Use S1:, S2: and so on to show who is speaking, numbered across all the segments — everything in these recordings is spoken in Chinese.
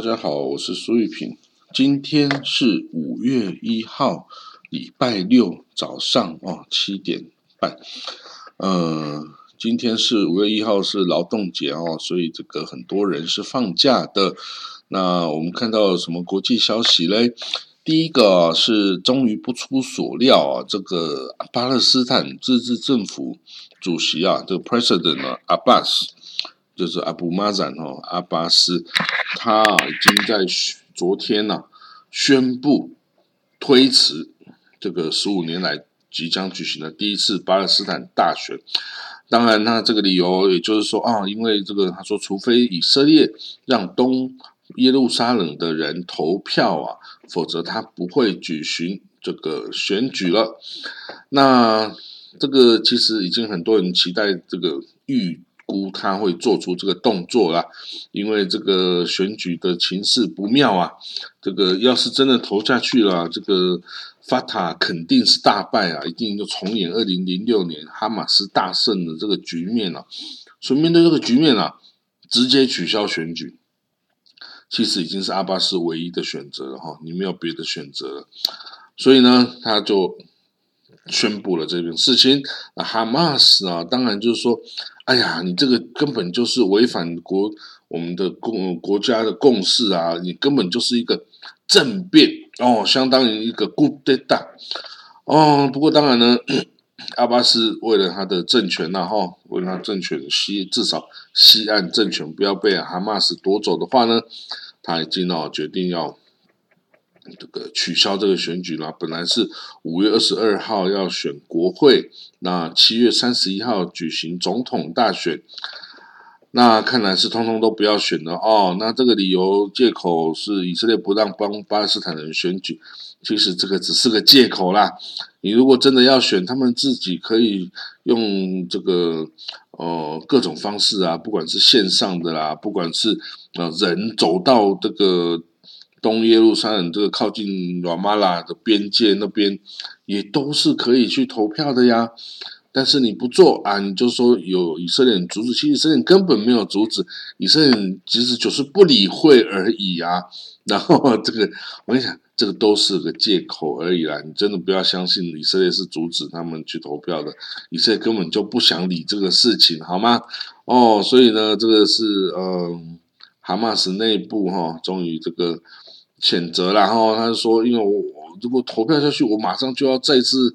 S1: 大家好，我是苏玉平。今天是五月一号，礼拜六早上哦七点半。呃，今天是五月一号是劳动节哦，所以这个很多人是放假的。那我们看到什么国际消息嘞？第一个是终于不出所料啊，这个巴勒斯坦自治政府主席啊，这个 President 啊，Abbas。就是阿布马赞哦，阿巴斯，他已经在昨天呐宣布推迟这个十五年来即将举行的第一次巴勒斯坦大选。当然，他这个理由也就是说啊，因为这个他说，除非以色列让东耶路撒冷的人投票啊，否则他不会举行这个选举了。那这个其实已经很多人期待这个预。估他会做出这个动作啦，因为这个选举的情势不妙啊。这个要是真的投下去了，这个法塔肯定是大败啊，一定就重演二零零六年哈马斯大胜的这个局面了。所以面对这个局面啊，直接取消选举，其实已经是阿巴斯唯一的选择了哈，你没有别的选择了。所以呢，他就。宣布了这件事情，那哈马斯啊，当然就是说，哎呀，你这个根本就是违反国我们的共国家的共识啊，你根本就是一个政变哦，相当于一个 good day 哦。不过当然呢，阿巴斯为了他的政权呐，哈，为了他政权西至少西岸政权不要被哈马斯夺走的话呢，他已经哦决定要。这个取消这个选举了，本来是五月二十二号要选国会，那七月三十一号举行总统大选，那看来是通通都不要选了哦。那这个理由借口是以色列不让帮巴勒斯坦人选举，其实这个只是个借口啦。你如果真的要选，他们自己可以用这个呃各种方式啊，不管是线上的啦，不管是呃人走到这个。东耶路撒冷这个靠近拉马拉的边界那边，也都是可以去投票的呀。但是你不做啊，你就说有以色列人阻止，其实以色列人根本没有阻止，以色列人其实就是不理会而已啊。然后这个，我跟你讲，这个都是个借口而已啦。你真的不要相信以色列是阻止他们去投票的，以色列根本就不想理这个事情，好吗？哦，所以呢，这个是呃，哈马斯内部哈，终于这个。谴责然后他说：“因为我我如果投票下去，我马上就要再次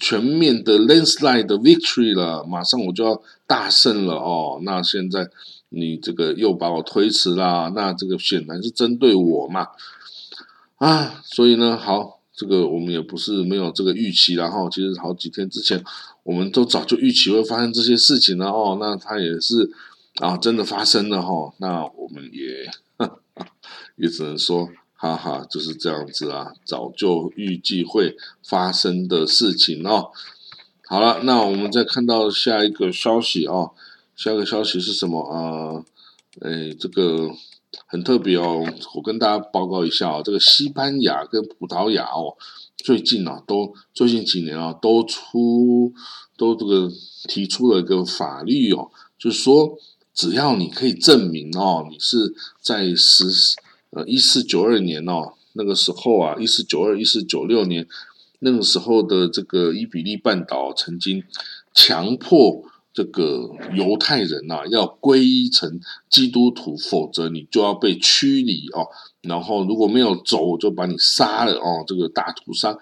S1: 全面的 landslide 的 victory 了，马上我就要大胜了哦。那现在你这个又把我推迟啦，那这个显然是针对我嘛啊！所以呢，好，这个我们也不是没有这个预期，然后其实好几天之前，我们都早就预期会发生这些事情了哦。那他也是啊，真的发生了哈。那我们也。”也只能说，哈哈，就是这样子啊，早就预计会发生的事情哦。好了，那我们再看到下一个消息哦，下一个消息是什么啊？哎，这个很特别哦，我跟大家报告一下哦，这个西班牙跟葡萄牙哦，最近啊，都最近几年啊，都出都这个提出了一个法律哦，就是说。只要你可以证明哦，你是在十呃一四九二年哦那个时候啊，一四九二一四九六年那个时候的这个伊比利半岛曾经强迫这个犹太人呐要皈依成基督徒，否则你就要被驱离哦。然后如果没有走，我就把你杀了哦，这个大屠杀。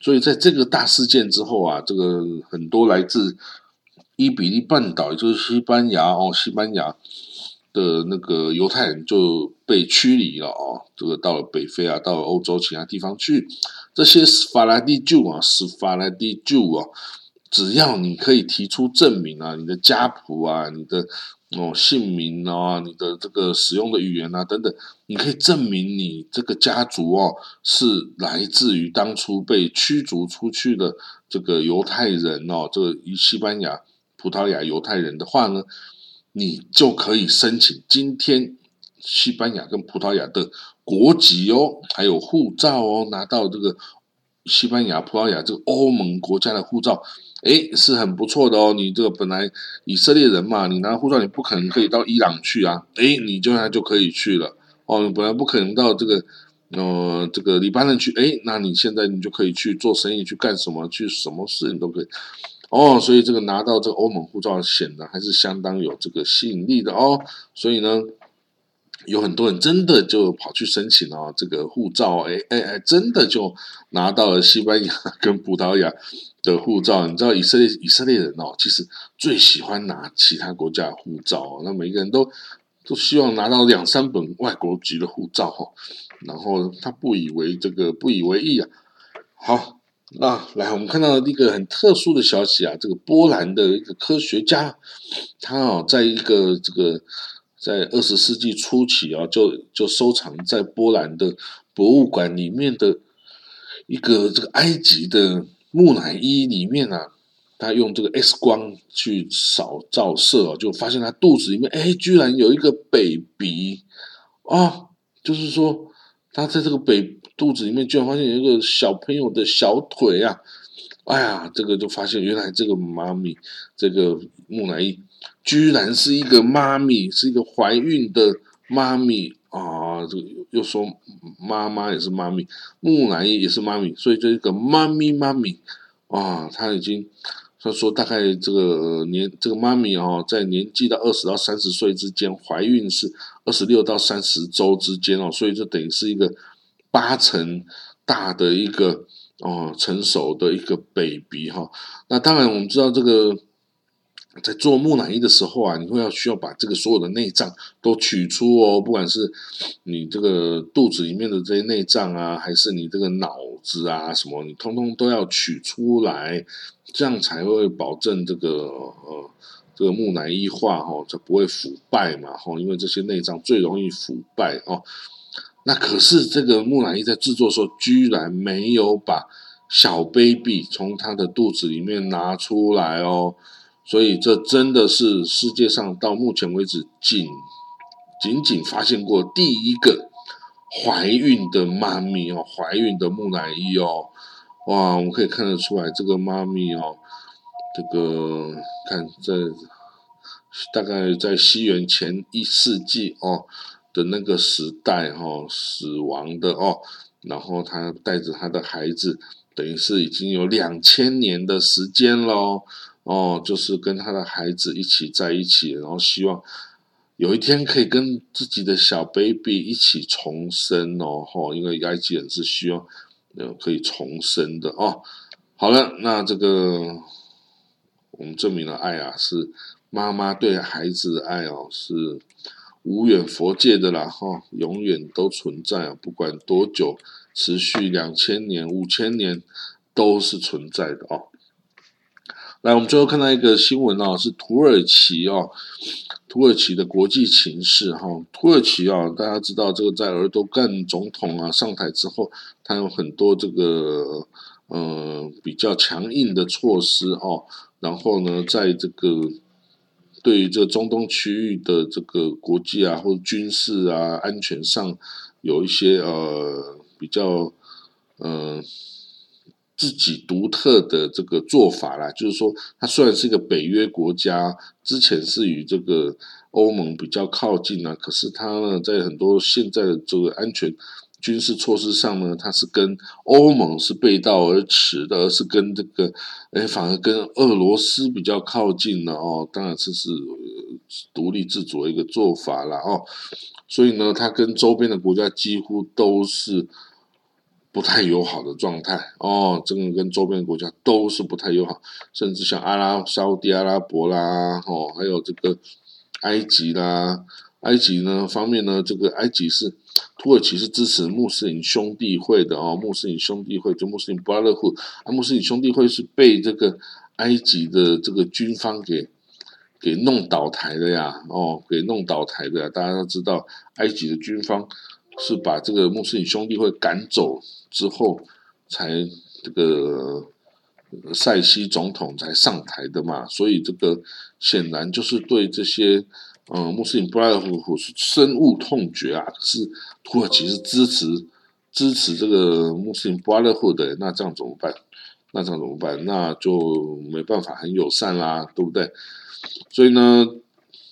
S1: 所以在这个大事件之后啊，这个很多来自。伊比利半岛，也就是西班牙哦，西班牙的那个犹太人就被驱离了哦，这个到了北非啊，到了欧洲其他地方去。这些法拉第旧啊，是法拉第旧啊，只要你可以提出证明啊，你的家谱啊，你的哦姓名啊，你的这个使用的语言啊等等，你可以证明你这个家族哦是来自于当初被驱逐出去的这个犹太人哦，这个西班牙。葡萄牙犹太人的话呢，你就可以申请今天西班牙跟葡萄牙的国籍哦，还有护照哦，拿到这个西班牙、葡萄牙这个欧盟国家的护照，诶，是很不错的哦。你这个本来以色列人嘛，你拿护照你不可能可以到伊朗去啊，诶，你就那就可以去了哦，你本来不可能到这个呃这个黎巴嫩去，哎，那你现在你就可以去做生意，去干什么，去什么事你都可以。哦，所以这个拿到这个欧盟护照显得还是相当有这个吸引力的哦。所以呢，有很多人真的就跑去申请了这个护照，哎哎哎，真的就拿到了西班牙跟葡萄牙的护照。你知道以色列以色列人哦，其实最喜欢拿其他国家的护照，那每个人都都希望拿到两三本外国籍的护照哈。然后他不以为这个不以为意啊。好。啊，来，我们看到一个很特殊的消息啊，这个波兰的一个科学家，他哦，在一个这个在二十世纪初期啊，就就收藏在波兰的博物馆里面的一个这个埃及的木乃伊里面啊，他用这个 X 光去扫照射，就发现他肚子里面哎，居然有一个 baby 啊，就是说他在这个北。肚子里面居然发现有一个小朋友的小腿啊！哎呀，这个就发现原来这个妈咪，这个木乃伊居然是一个妈咪，是一个怀孕的妈咪啊！这个又说妈妈也是妈咪，木乃伊也是妈咪，所以这个妈咪妈咪啊，他已经他说大概这个年这个妈咪哦，在年纪到二十到三十岁之间，怀孕是二十六到三十周之间哦，所以就等于是一个。八成大的一个哦，成熟的一个 baby 哈，那当然我们知道这个在做木乃伊的时候啊，你会要需要把这个所有的内脏都取出哦，不管是你这个肚子里面的这些内脏啊，还是你这个脑子啊什么，你通通都要取出来，这样才会保证这个呃这个木乃伊化哈，才不会腐败嘛哈，因为这些内脏最容易腐败哦。那可是这个木乃伊在制作的时候，居然没有把小 baby 从他的肚子里面拿出来哦，所以这真的是世界上到目前为止仅仅仅发现过第一个怀孕的妈咪哦，怀孕的木乃伊哦，哇，我们可以看得出来这个妈咪哦，这个看在大概在西元前一世纪哦。的那个时代哈，死亡的哦，然后他带着他的孩子，等于是已经有两千年的时间喽，哦，就是跟他的孩子一起在一起，然后希望有一天可以跟自己的小 baby 一起重生哦，哈，因为埃及人是希望呃可以重生的哦。好了，那这个我们证明了爱啊，是妈妈对孩子的爱哦，是。无远佛界的啦，哈，永远都存在啊，不管多久，持续两千年、五千年，都是存在的哦。来，我们最后看到一个新闻哦，是土耳其哦，土耳其的国际情势哈。土耳其啊，大家知道这个在尔多干总统啊上台之后，他有很多这个呃比较强硬的措施哦，然后呢，在这个。对于这中东区域的这个国际啊，或者军事啊、安全上，有一些呃比较呃自己独特的这个做法啦。就是说，它虽然是一个北约国家，之前是与这个欧盟比较靠近啊，可是它呢，在很多现在的这个安全。军事措施上呢，它是跟欧盟是背道而驰的，而是跟这个，哎，反而跟俄罗斯比较靠近了哦。当然这是独立自主的一个做法了哦。所以呢，它跟周边的国家几乎都是不太友好的状态哦。这个跟周边的国家都是不太友好，甚至像阿拉沙地阿拉伯啦，哦，还有这个埃及啦。埃及呢方面呢，这个埃及是土耳其是支持穆斯林兄弟会的哦，穆斯林兄弟会就穆斯林巴勒库啊，穆斯林兄弟会是被这个埃及的这个军方给给弄倒台的呀，哦，给弄倒台的，大家都知道，埃及的军方是把这个穆斯林兄弟会赶走之后，才这个塞西总统才上台的嘛，所以这个显然就是对这些。嗯，穆斯林布拉德夫是深恶痛绝啊！可是土耳其是支持支持这个穆斯林布拉德夫的，那这样怎么办？那这样怎么办？那就没办法很友善啦，对不对？所以呢，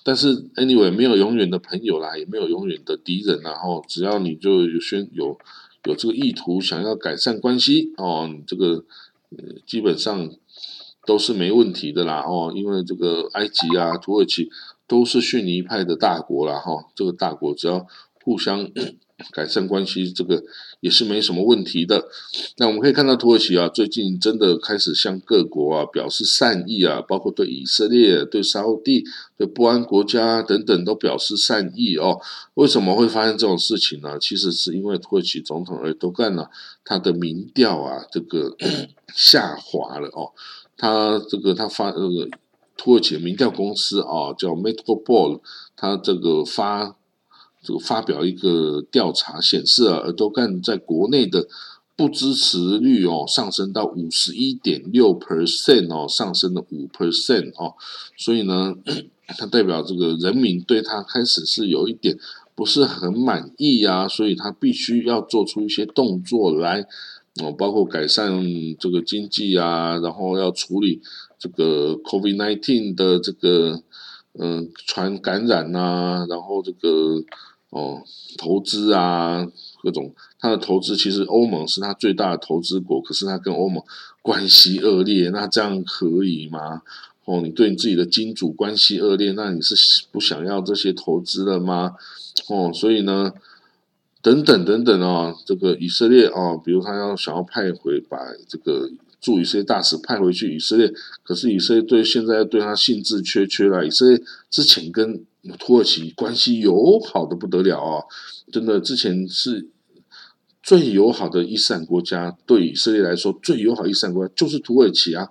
S1: 但是 anyway 没有永远的朋友啦，也没有永远的敌人啦，哦，只要你就有宣有有这个意图，想要改善关系哦，这个呃基本上都是没问题的啦，哦，因为这个埃及啊、土耳其都是逊尼派的大国啦，哈，这个大国只要互相。改善关系，这个也是没什么问题的。那我们可以看到，土耳其啊，最近真的开始向各国啊表示善意啊，包括对以色列、对沙地、对不安国家等等都表示善意哦。为什么会发生这种事情呢？其实是因为土耳其总统埃多干呢，他的民调啊，这个 下滑了哦。他这个他发这个土耳其民调公司啊，叫 Metropol，他这个发。这个发表一个调查显示啊，尔多干在国内的不支持率哦上升到五十一点六 percent 哦，上升了五 percent 哦，所以呢，它代表这个人民对他开始是有一点不是很满意啊，所以他必须要做出一些动作来哦，包括改善这个经济啊，然后要处理这个 COVID nineteen 的这个嗯传感染呐，然后这个。哦，投资啊，各种他的投资，其实欧盟是他最大的投资国，可是他跟欧盟 关系恶劣，那这样可以吗？哦，你对你自己的金主关系恶劣，那你是不想要这些投资了吗？哦，所以呢，等等等等啊，这个以色列啊，比如他要想要派回把这个驻以色列大使派回去以色列，可是以色列对现在对他兴致缺缺了，以色列之前跟。土耳其关系友好的不得了啊！真的，之前是最友好的伊斯兰国家，对以色列来说最友好伊斯兰国家就是土耳其啊！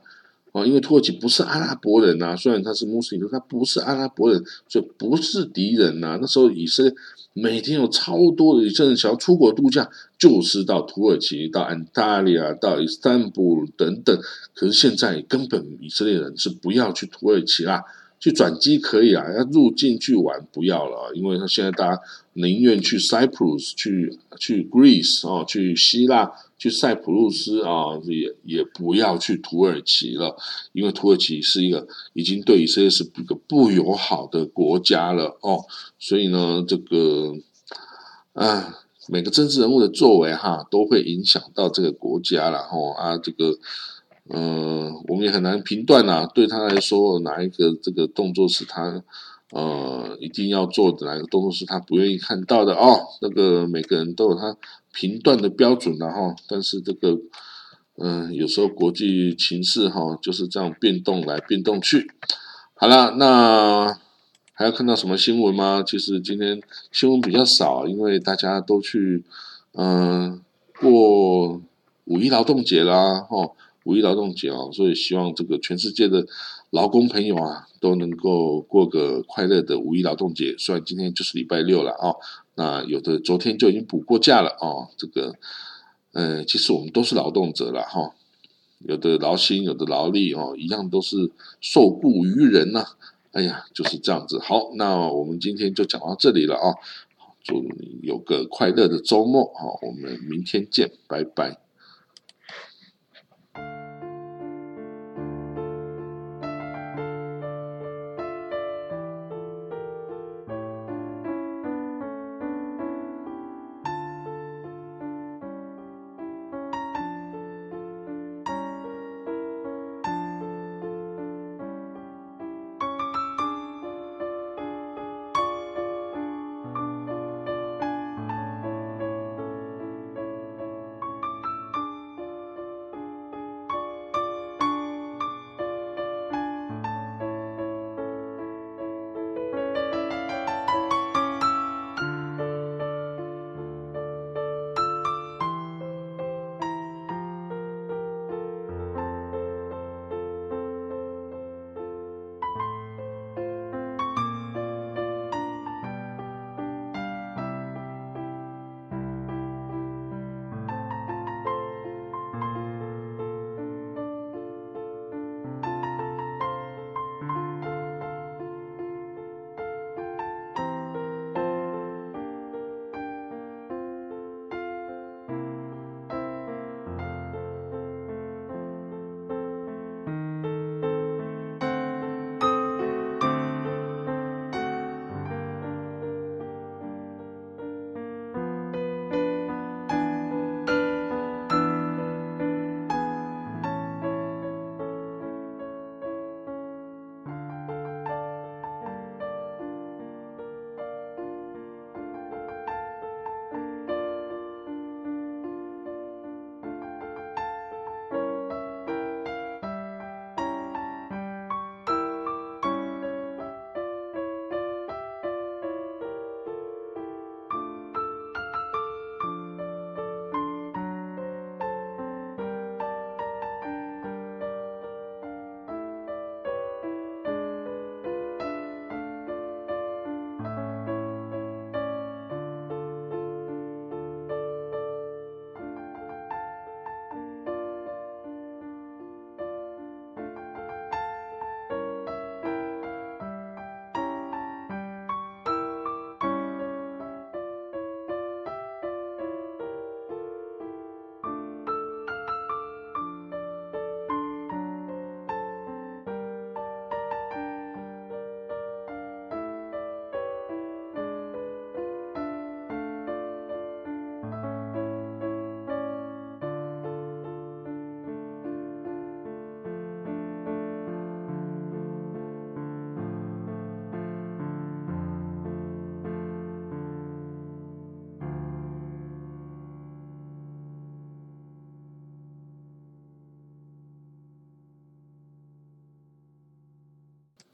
S1: 啊，因为土耳其不是阿拉伯人呐，虽然他是穆斯林，他不是阿拉伯人，所以不是敌人呐。那时候以色列每天有超多的以色列人想要出国度假，就是到土耳其、到安大利亚、到伊斯坦布尔等等。可是现在根本以色列人是不要去土耳其啦。去转机可以啊，要入境去玩不要了，因为他现在大家宁愿去 Cyprus、去去 Greece 哦，去希腊、去塞浦路斯啊，也也不要去土耳其了，因为土耳其是一个已经对以色列是一个不友好的国家了哦，所以呢，这个啊，每个政治人物的作为哈，都会影响到这个国家了哦啊，这个。嗯，我们也很难评断呐。对他来说，哪一个这个动作是他呃一定要做的，哪个动作是他不愿意看到的哦？那个每个人都有他评断的标准的哈。但是这个嗯，有时候国际情势哈就是这样变动来变动去。好了，那还要看到什么新闻吗？其实今天新闻比较少，因为大家都去嗯过五一劳动节啦，哈。五一劳动节啊，所以希望这个全世界的劳工朋友啊，都能够过个快乐的五一劳动节。虽然今天就是礼拜六了啊，那有的昨天就已经补过假了啊。这个，呃，其实我们都是劳动者了哈，有的劳心，有的劳力哦，一样都是受雇于人呐。哎呀，就是这样子。好，那我们今天就讲到这里了啊。祝你有个快乐的周末啊，我们明天见，拜拜。